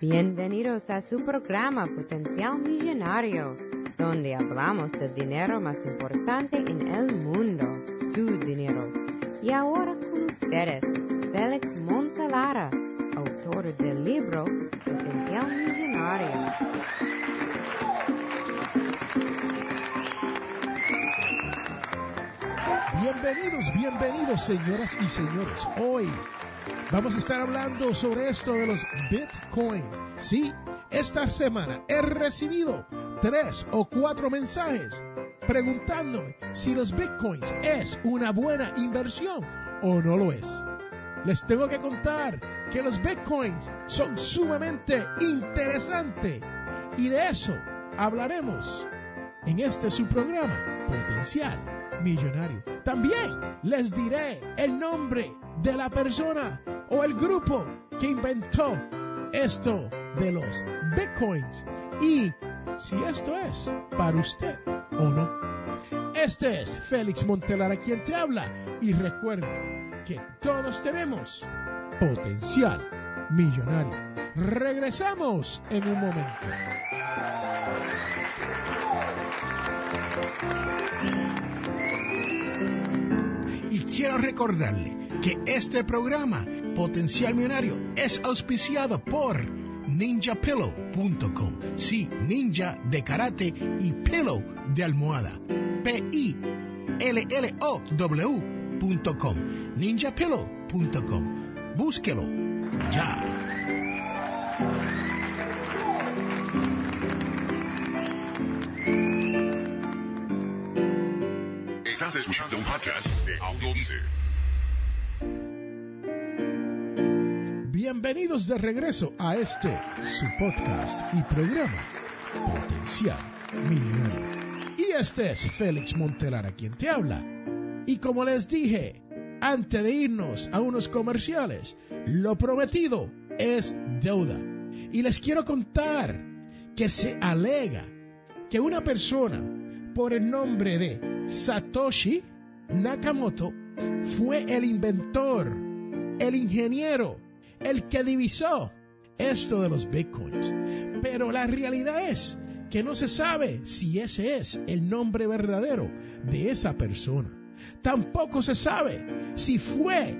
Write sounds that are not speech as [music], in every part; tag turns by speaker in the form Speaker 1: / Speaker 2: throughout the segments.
Speaker 1: Bienvenidos a su programa Potencial Millonario, donde hablamos del dinero más importante en el mundo, su dinero. Y ahora con ustedes, Félix Montelara, autor del libro Potencial Millonario.
Speaker 2: Bienvenidos, bienvenidos señoras y señores. Hoy vamos a estar hablando sobre esto de los Bitcoin. Sí, esta semana he recibido tres o cuatro mensajes preguntándome si los Bitcoins es una buena inversión o no lo es. Les tengo que contar que los Bitcoins son sumamente interesantes y de eso hablaremos en este su programa Potencial Millonario. También les diré el nombre de la persona o el grupo que inventó esto de los bitcoins y si esto es para usted o no. Este es Félix Montelara quien te habla y recuerda que todos tenemos potencial millonario. Regresamos en un momento. Y quiero recordarle que este programa, Potencial Millonario, es auspiciado por ninjapillow.com. Sí, ninja de karate y pillow de almohada. P-I-L-L-O-W.com. ninjapillow.com. Búsquelo ya.
Speaker 3: Estás escuchando un podcast de Audio
Speaker 2: Bienvenidos de regreso a este su podcast y programa Potencial Millonario. Y este es Félix Montelara quien te habla. Y como les dije, antes de irnos a unos comerciales, lo prometido es deuda. Y les quiero contar que se alega que una persona por el nombre de Satoshi Nakamoto fue el inventor, el ingeniero, el que divisó esto de los bitcoins. Pero la realidad es que no se sabe si ese es el nombre verdadero de esa persona. Tampoco se sabe si fue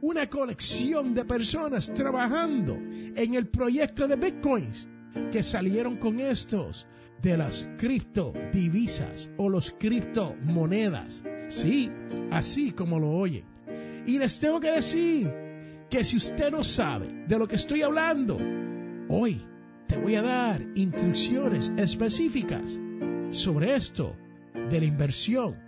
Speaker 2: una colección de personas trabajando en el proyecto de bitcoins que salieron con estos de las criptodivisas o los criptomonedas. Sí, así como lo oye. Y les tengo que decir que si usted no sabe de lo que estoy hablando, hoy te voy a dar instrucciones específicas sobre esto de la inversión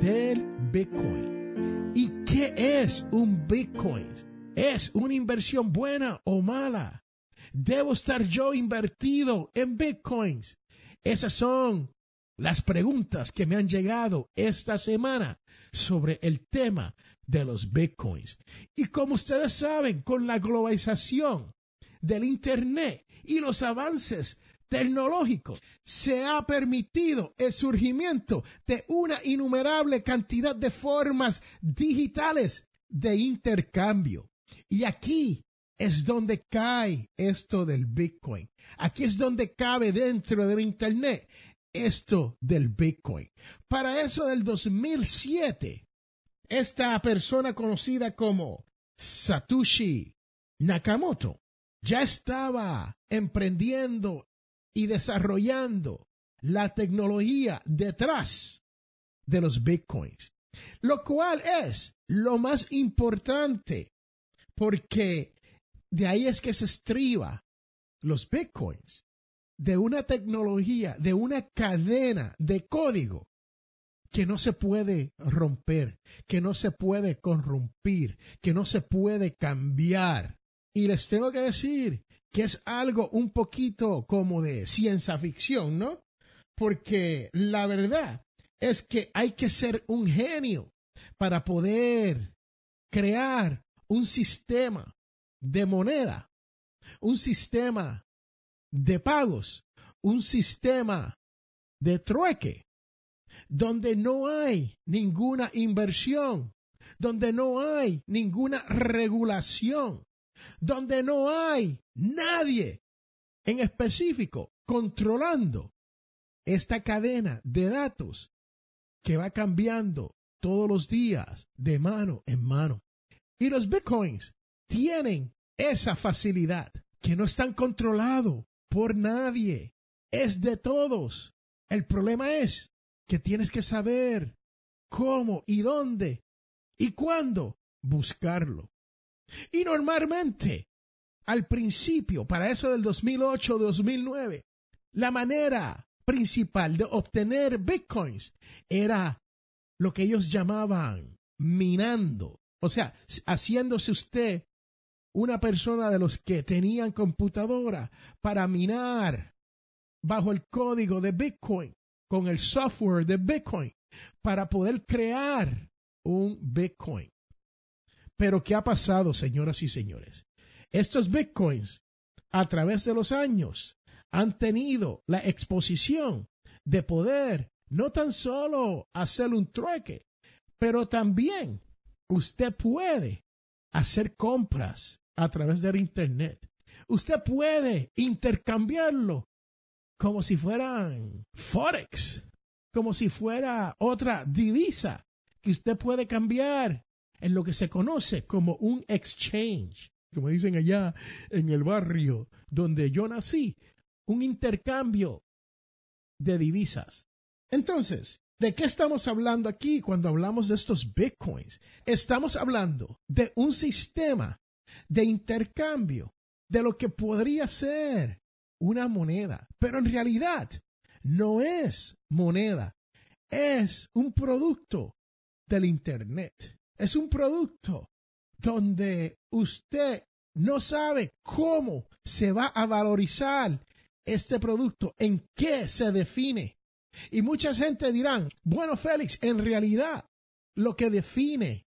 Speaker 2: del Bitcoin. ¿Y qué es un Bitcoin? ¿Es una inversión buena o mala? ¿Debo estar yo invertido en Bitcoins? Esas son las preguntas que me han llegado esta semana sobre el tema de los bitcoins. Y como ustedes saben, con la globalización del Internet y los avances tecnológicos, se ha permitido el surgimiento de una innumerable cantidad de formas digitales de intercambio. Y aquí es donde cae esto del Bitcoin. Aquí es donde cabe dentro del Internet esto del Bitcoin. Para eso del 2007, esta persona conocida como Satoshi Nakamoto ya estaba emprendiendo y desarrollando la tecnología detrás de los bitcoins, lo cual es lo más importante porque de ahí es que se estriba los bitcoins de una tecnología, de una cadena de código que no se puede romper, que no se puede corrompir, que no se puede cambiar. Y les tengo que decir que es algo un poquito como de ciencia ficción, ¿no? Porque la verdad es que hay que ser un genio para poder crear un sistema de moneda, un sistema de pagos, un sistema de trueque, donde no hay ninguna inversión, donde no hay ninguna regulación, donde no hay nadie en específico, controlando esta cadena de datos que va cambiando todos los días de mano en mano. Y los bitcoins tienen esa facilidad que no están controlados por nadie. Es de todos. El problema es que tienes que saber cómo y dónde y cuándo buscarlo. Y normalmente, al principio, para eso del 2008-2009, la manera principal de obtener bitcoins era lo que ellos llamaban minando. O sea, haciéndose usted una persona de los que tenían computadora para minar bajo el código de Bitcoin, con el software de Bitcoin, para poder crear un Bitcoin. Pero ¿qué ha pasado, señoras y señores? Estos Bitcoins, a través de los años, han tenido la exposición de poder no tan solo hacer un trueque, pero también usted puede hacer compras a través del Internet. Usted puede intercambiarlo como si fueran Forex, como si fuera otra divisa que usted puede cambiar en lo que se conoce como un exchange, como dicen allá en el barrio donde yo nací, un intercambio de divisas. Entonces, ¿de qué estamos hablando aquí cuando hablamos de estos bitcoins? Estamos hablando de un sistema de intercambio de lo que podría ser una moneda, pero en realidad no es moneda, es un producto del Internet, es un producto donde usted no sabe cómo se va a valorizar este producto, en qué se define. Y mucha gente dirán, bueno, Félix, en realidad lo que define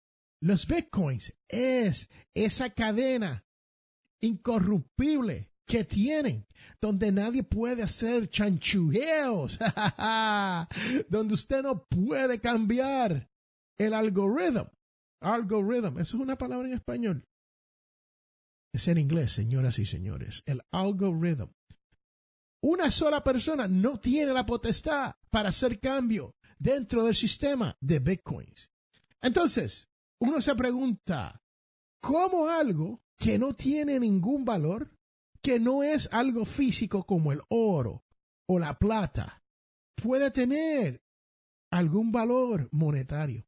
Speaker 2: los bitcoins es esa cadena incorruptible que tienen, donde nadie puede hacer chanchugueos, [laughs] donde usted no puede cambiar el algoritmo. Algorithm, eso es una palabra en español. Es en inglés, señoras y señores. El algoritmo. Una sola persona no tiene la potestad para hacer cambio dentro del sistema de bitcoins. Entonces, uno se pregunta, ¿cómo algo que no tiene ningún valor, que no es algo físico como el oro o la plata, puede tener algún valor monetario?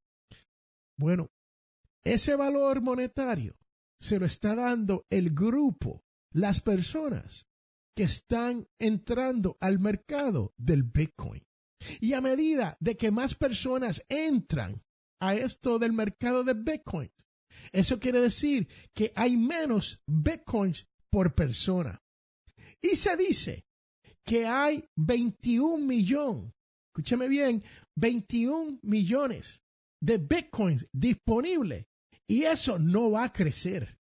Speaker 2: Bueno, ese valor monetario se lo está dando el grupo, las personas que están entrando al mercado del Bitcoin. Y a medida de que más personas entran a esto del mercado de Bitcoin, eso quiere decir que hay menos Bitcoins por persona. Y se dice que hay 21 millones, escúcheme bien, 21 millones de Bitcoins disponibles y eso no va a crecer.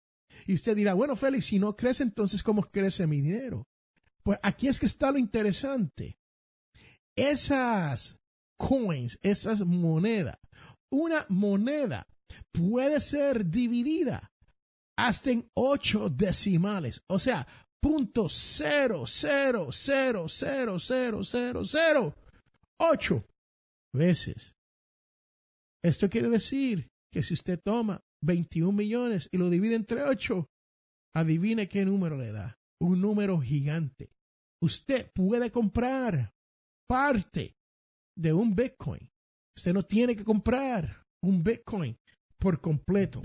Speaker 2: Y usted dirá, bueno, Félix, si no crece, entonces ¿cómo crece mi dinero? Pues aquí es que está lo interesante. Esas coins, esas monedas, una moneda puede ser dividida hasta en ocho decimales, o sea, punto cero, cero, cero, cero, cero, cero, cero, ocho veces. Esto quiere decir que si usted toma 21 millones y lo divide entre ocho, adivine qué número le da un número gigante. Usted puede comprar parte de un Bitcoin. Usted no tiene que comprar un Bitcoin por completo.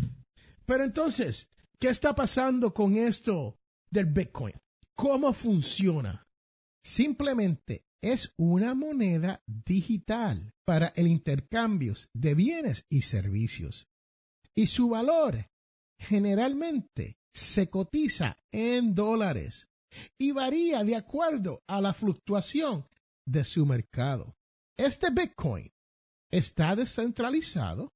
Speaker 2: Pero entonces, ¿qué está pasando con esto del Bitcoin? ¿Cómo funciona? Simplemente es una moneda digital para el intercambio de bienes y servicios. Y su valor generalmente se cotiza en dólares y varía de acuerdo a la fluctuación de su mercado. Este Bitcoin está descentralizado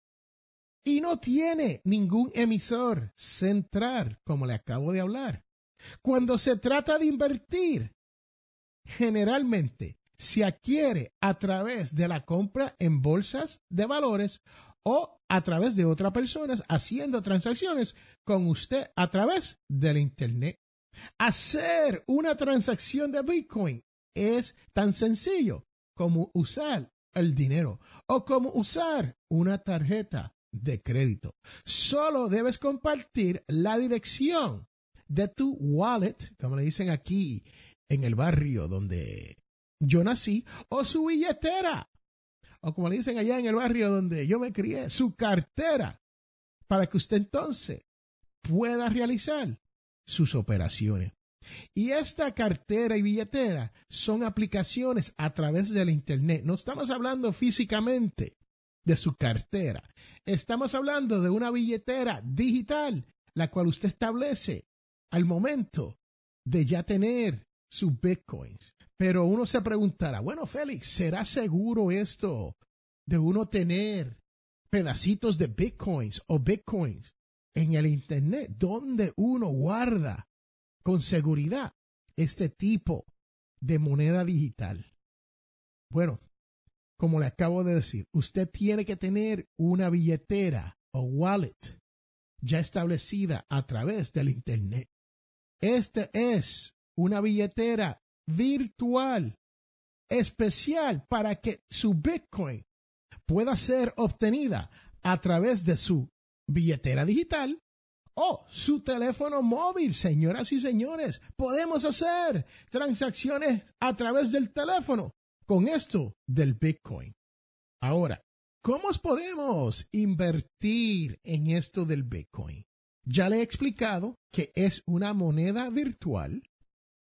Speaker 2: y no tiene ningún emisor central, como le acabo de hablar. Cuando se trata de invertir, generalmente se adquiere a través de la compra en bolsas de valores o a través de otras personas haciendo transacciones con usted a través del Internet. Hacer una transacción de Bitcoin es tan sencillo como usar el dinero o como usar una tarjeta de crédito. Solo debes compartir la dirección de tu wallet, como le dicen aquí en el barrio donde yo nací, o su billetera, o como le dicen allá en el barrio donde yo me crié, su cartera, para que usted entonces pueda realizar sus operaciones. Y esta cartera y billetera son aplicaciones a través del Internet. No estamos hablando físicamente de su cartera. Estamos hablando de una billetera digital, la cual usted establece al momento de ya tener sus bitcoins. Pero uno se preguntará, bueno, Félix, ¿será seguro esto de uno tener pedacitos de bitcoins o bitcoins en el Internet donde uno guarda con seguridad este tipo de moneda digital? Bueno, como le acabo de decir, usted tiene que tener una billetera o wallet ya establecida a través del Internet. Esta es una billetera virtual especial para que su Bitcoin pueda ser obtenida a través de su billetera digital o su teléfono móvil, señoras y señores. Podemos hacer transacciones a través del teléfono con esto del Bitcoin. Ahora, ¿cómo podemos invertir en esto del Bitcoin? Ya le he explicado que es una moneda virtual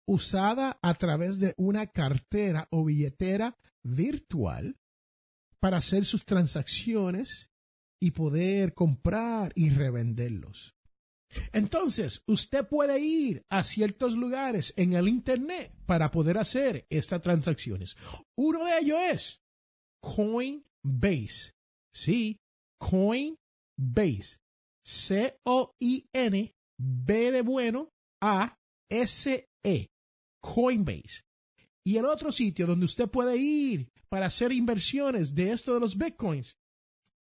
Speaker 2: usada a través de una cartera o billetera virtual para hacer sus transacciones y poder comprar y revenderlos. Entonces, usted puede ir a ciertos lugares en el Internet para poder hacer estas transacciones. Uno de ellos es Coinbase. Sí, Coinbase. C-O-I-N, B de bueno, A-S-E. Coinbase. Y el otro sitio donde usted puede ir para hacer inversiones de esto de los bitcoins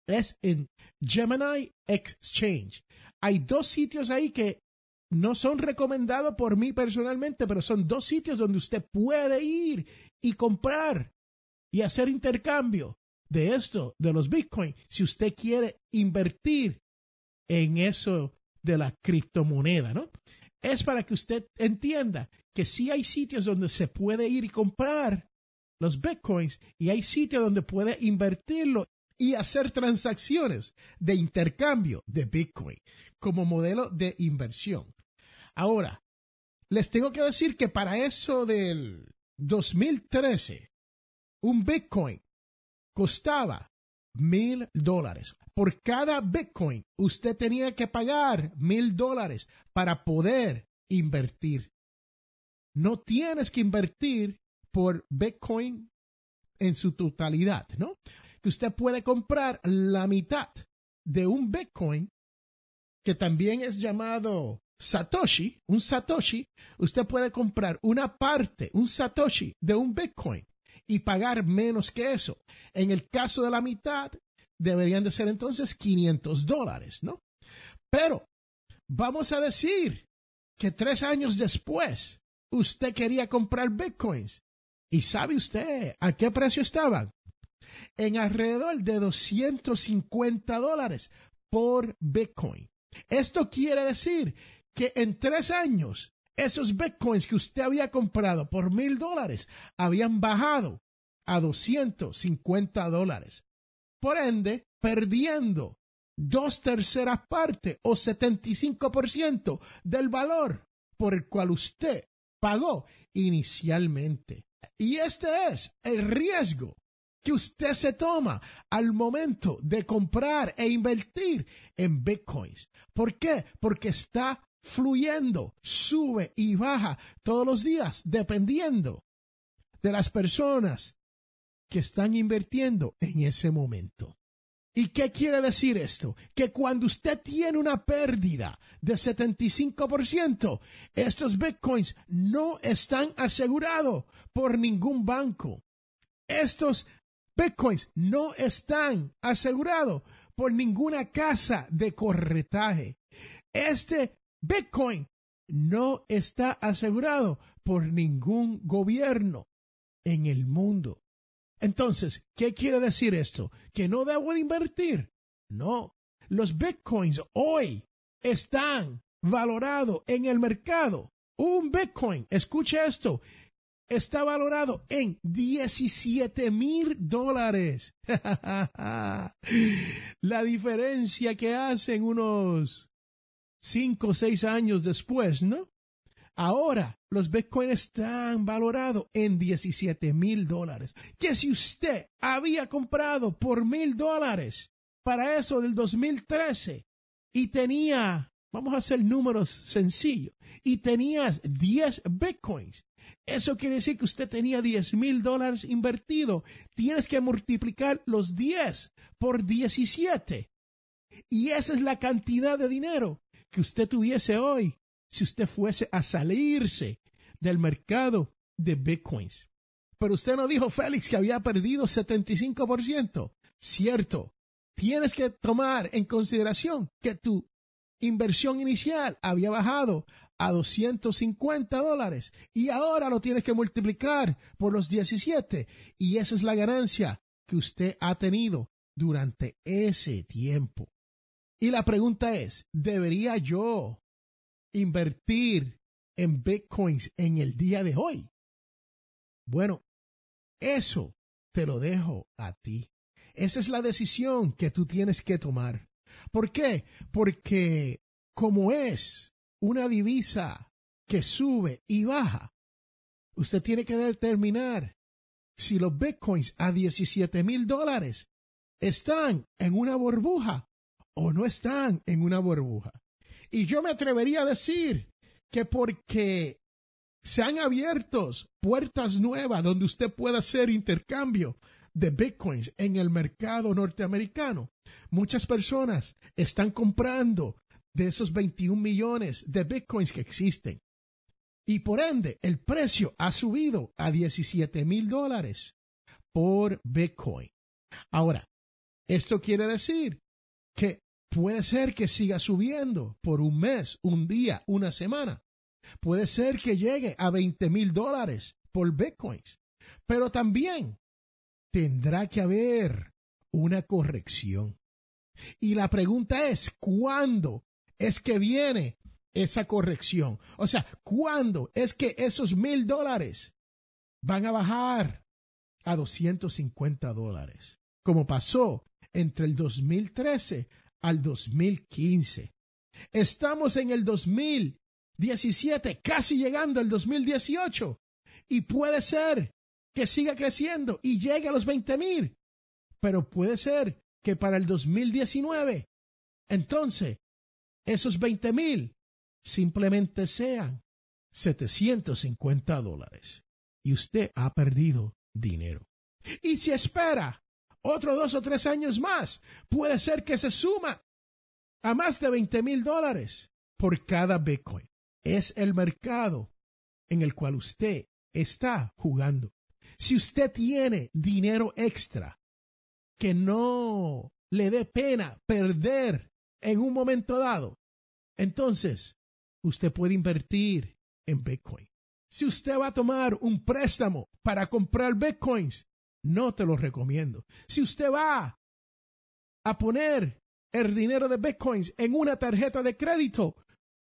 Speaker 2: es en Gemini Exchange. Hay dos sitios ahí que no son recomendados por mí personalmente, pero son dos sitios donde usted puede ir y comprar y hacer intercambio de esto, de los bitcoins, si usted quiere invertir en eso de la criptomoneda, ¿no? Es para que usted entienda que sí hay sitios donde se puede ir y comprar los bitcoins y hay sitios donde puede invertirlo y hacer transacciones de intercambio de bitcoin como modelo de inversión. Ahora, les tengo que decir que para eso del 2013, un bitcoin costaba mil dólares por cada Bitcoin usted tenía que pagar mil dólares para poder invertir. No tienes que invertir por Bitcoin en su totalidad, ¿no? Que usted puede comprar la mitad de un Bitcoin, que también es llamado Satoshi, un Satoshi, usted puede comprar una parte, un Satoshi de un Bitcoin y pagar menos que eso. En el caso de la mitad, deberían de ser entonces 500 dólares, ¿no? Pero vamos a decir que tres años después usted quería comprar bitcoins. ¿Y sabe usted a qué precio estaban? En alrededor de 250 dólares por bitcoin. Esto quiere decir que en tres años esos bitcoins que usted había comprado por mil dólares habían bajado a 250 dólares por ende, perdiendo dos terceras partes o 75% del valor por el cual usted pagó inicialmente. Y este es el riesgo que usted se toma al momento de comprar e invertir en bitcoins. ¿Por qué? Porque está fluyendo, sube y baja todos los días dependiendo de las personas que están invirtiendo en ese momento. ¿Y qué quiere decir esto? Que cuando usted tiene una pérdida de 75%, estos bitcoins no están asegurados por ningún banco. Estos bitcoins no están asegurados por ninguna casa de corretaje. Este bitcoin no está asegurado por ningún gobierno en el mundo. Entonces, ¿qué quiere decir esto? ¿Que no debo de invertir? No. Los bitcoins hoy están valorados en el mercado. Un bitcoin, escuche esto, está valorado en 17 mil dólares. [laughs] La diferencia que hacen unos 5 o 6 años después, ¿no? Ahora los Bitcoin están valorados en 17 mil dólares. Que si usted había comprado por mil dólares para eso del 2013 y tenía, vamos a hacer números sencillos, y tenías 10 Bitcoins, eso quiere decir que usted tenía 10 mil dólares invertido. Tienes que multiplicar los 10 por 17. Y esa es la cantidad de dinero que usted tuviese hoy si usted fuese a salirse del mercado de bitcoins. Pero usted no dijo, Félix, que había perdido 75%. Cierto. Tienes que tomar en consideración que tu inversión inicial había bajado a 250 dólares y ahora lo tienes que multiplicar por los 17 y esa es la ganancia que usted ha tenido durante ese tiempo. Y la pregunta es, ¿debería yo invertir en bitcoins en el día de hoy? Bueno, eso te lo dejo a ti. Esa es la decisión que tú tienes que tomar. ¿Por qué? Porque como es una divisa que sube y baja, usted tiene que determinar si los bitcoins a 17 mil dólares están en una burbuja o no están en una burbuja. Y yo me atrevería a decir que porque se han abierto puertas nuevas donde usted pueda hacer intercambio de bitcoins en el mercado norteamericano, muchas personas están comprando de esos 21 millones de bitcoins que existen. Y por ende, el precio ha subido a 17 mil dólares por bitcoin. Ahora, esto quiere decir que puede ser que siga subiendo por un mes, un día, una semana. Puede ser que llegue a 20 mil dólares por bitcoins. Pero también tendrá que haber una corrección. Y la pregunta es, ¿cuándo es que viene esa corrección? O sea, ¿cuándo es que esos mil dólares van a bajar a 250 dólares? Como pasó entre el 2013 al 2015. Estamos en el 2017, casi llegando al 2018. Y puede ser que siga creciendo y llegue a los 20 mil. Pero puede ser que para el 2019, entonces, esos 20 mil simplemente sean 750 dólares. Y usted ha perdido dinero. Y si espera otros dos o tres años más, puede ser que se suma a más de 20 mil dólares por cada Bitcoin. Es el mercado en el cual usted está jugando. Si usted tiene dinero extra que no le dé pena perder en un momento dado, entonces usted puede invertir en Bitcoin. Si usted va a tomar un préstamo para comprar Bitcoins, no te lo recomiendo. Si usted va a poner el dinero de Bitcoins en una tarjeta de crédito,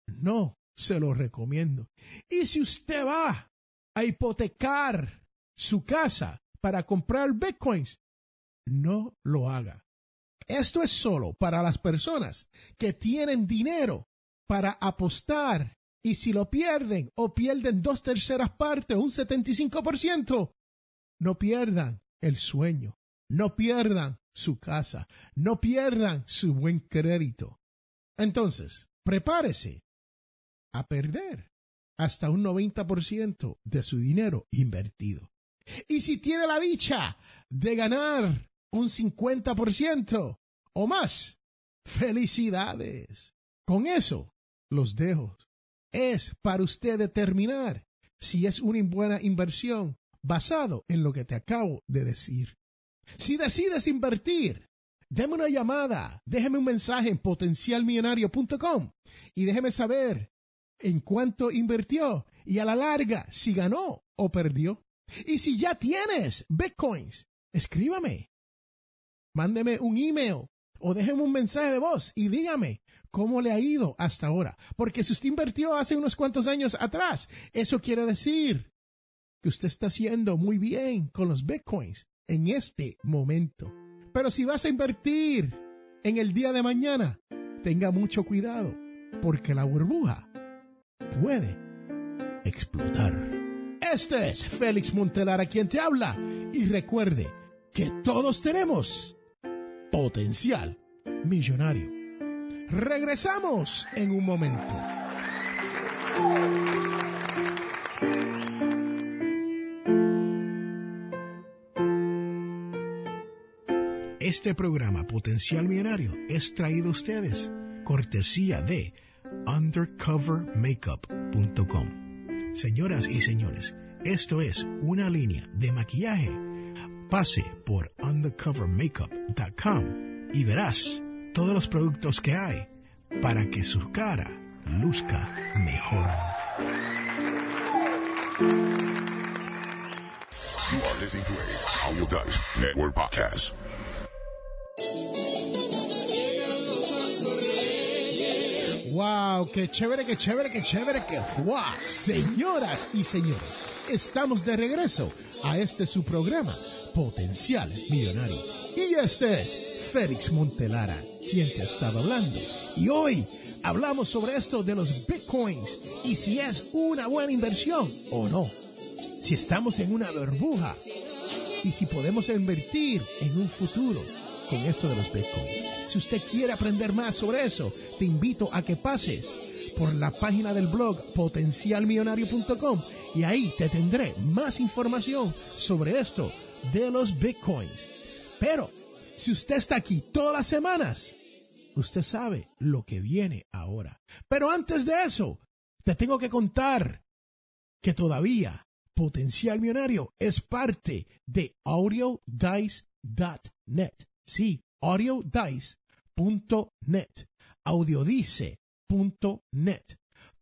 Speaker 2: no se lo recomiendo. Y si usted va a hipotecar su casa para comprar Bitcoins, no lo haga. Esto es solo para las personas que tienen dinero para apostar y si lo pierden o pierden dos terceras partes un 75%, no pierdan el sueño, no pierdan su casa, no pierdan su buen crédito. Entonces, prepárese a perder hasta un 90% de su dinero invertido. Y si tiene la dicha de ganar un 50% o más, felicidades. Con eso los dejo. Es para usted determinar si es una buena inversión basado en lo que te acabo de decir. Si decides invertir, déme una llamada, déjeme un mensaje en potencialmillonario.com y déjeme saber en cuánto invirtió y a la larga si ganó o perdió. Y si ya tienes bitcoins, escríbame. Mándeme un email o déjeme un mensaje de voz y dígame cómo le ha ido hasta ahora. Porque si usted invirtió hace unos cuantos años atrás, eso quiere decir que usted está haciendo muy bien con los bitcoins en este momento. Pero si vas a invertir en el día de mañana, tenga mucho cuidado porque la burbuja puede explotar. Este es Félix Montelar a quien te habla y recuerde que todos tenemos potencial millonario. Regresamos en un momento. Este programa Potencial Millonario es traído a ustedes cortesía de undercovermakeup.com. Señoras y señores, esto es una línea de maquillaje. Pase por undercovermakeup.com y verás todos los productos que hay para que su cara luzca mejor.
Speaker 3: You are listening to a Network podcast.
Speaker 2: ¡Wow! ¡Qué chévere, qué chévere, qué chévere, qué wow! Señoras y señores, estamos de regreso a este su programa, Potencial Millonario. Y este es Félix Montelara, quien te ha estado hablando. Y hoy hablamos sobre esto de los bitcoins y si es una buena inversión o no. Si estamos en una burbuja y si podemos invertir en un futuro con esto de los bitcoins. Si usted quiere aprender más sobre eso, te invito a que pases por la página del blog potencialmillonario.com y ahí te tendré más información sobre esto de los bitcoins. Pero si usted está aquí todas las semanas, usted sabe lo que viene ahora. Pero antes de eso, te tengo que contar que todavía Potencial Millonario es parte de audiodice.net. Sí, audiodice.net, audiodice.net.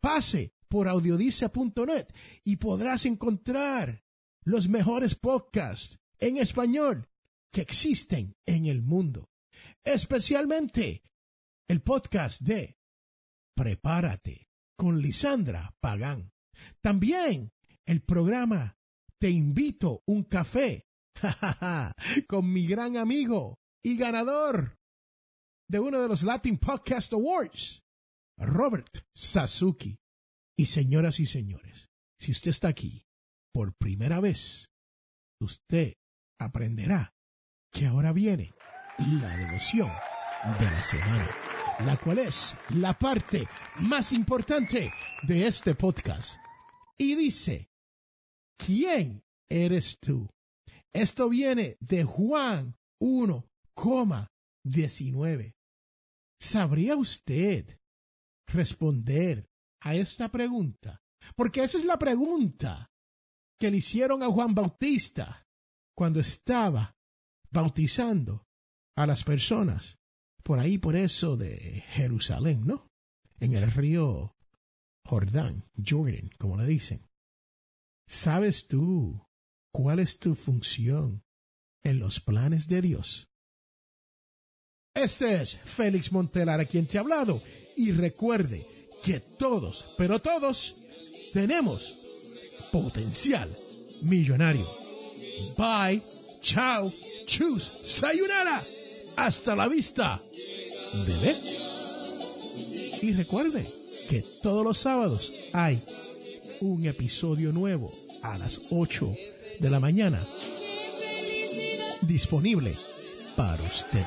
Speaker 2: Pase por audiodice.net y podrás encontrar los mejores podcasts en español que existen en el mundo. Especialmente el podcast de Prepárate con Lisandra Pagán. También el programa Te invito un café [laughs] con mi gran amigo y ganador de uno de los Latin Podcast Awards, Robert Sasuki. Y señoras y señores, si usted está aquí por primera vez, usted aprenderá que ahora viene la devoción de la semana, la cual es la parte más importante de este podcast. Y dice, ¿quién eres tú? Esto viene de Juan 1,19. ¿Sabría usted responder a esta pregunta? Porque esa es la pregunta que le hicieron a Juan Bautista cuando estaba bautizando a las personas por ahí, por eso de Jerusalén, ¿no? En el río Jordán, Jordan, como le dicen. ¿Sabes tú cuál es tu función en los planes de Dios? Este es Félix Montelar a quien te ha hablado y recuerde que todos, pero todos, tenemos potencial millonario. Bye, chao, chus, sayonara, hasta la vista, bebé. Y recuerde que todos los sábados hay un episodio nuevo a las 8 de la mañana disponible para usted.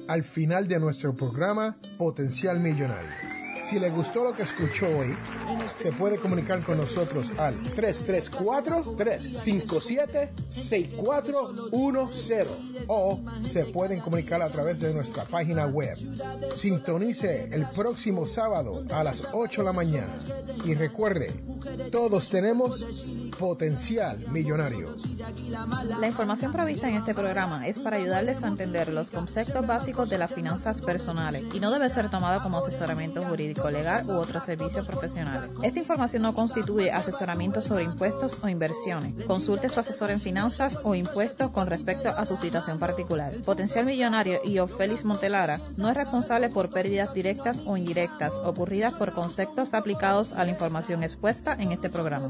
Speaker 2: al final de nuestro programa Potencial Millonario. Si le gustó lo que escuchó hoy, se puede comunicar con nosotros al 334-357-6410 o se pueden comunicar a través de nuestra página web. Sintonice el próximo sábado a las 8 de la mañana y recuerde, todos tenemos potencial millonario.
Speaker 4: La información provista en este programa es para ayudarles a entender los conceptos básicos de las finanzas personales y no debe ser tomada como asesoramiento jurídico legal u otros servicios profesionales. Esta información no constituye asesoramiento sobre impuestos o inversiones. Consulte su asesor en finanzas o impuestos con respecto a su situación particular. Potencial Millonario y Félix Montelara no es responsable por pérdidas directas o indirectas ocurridas por conceptos aplicados a la información expuesta en este programa.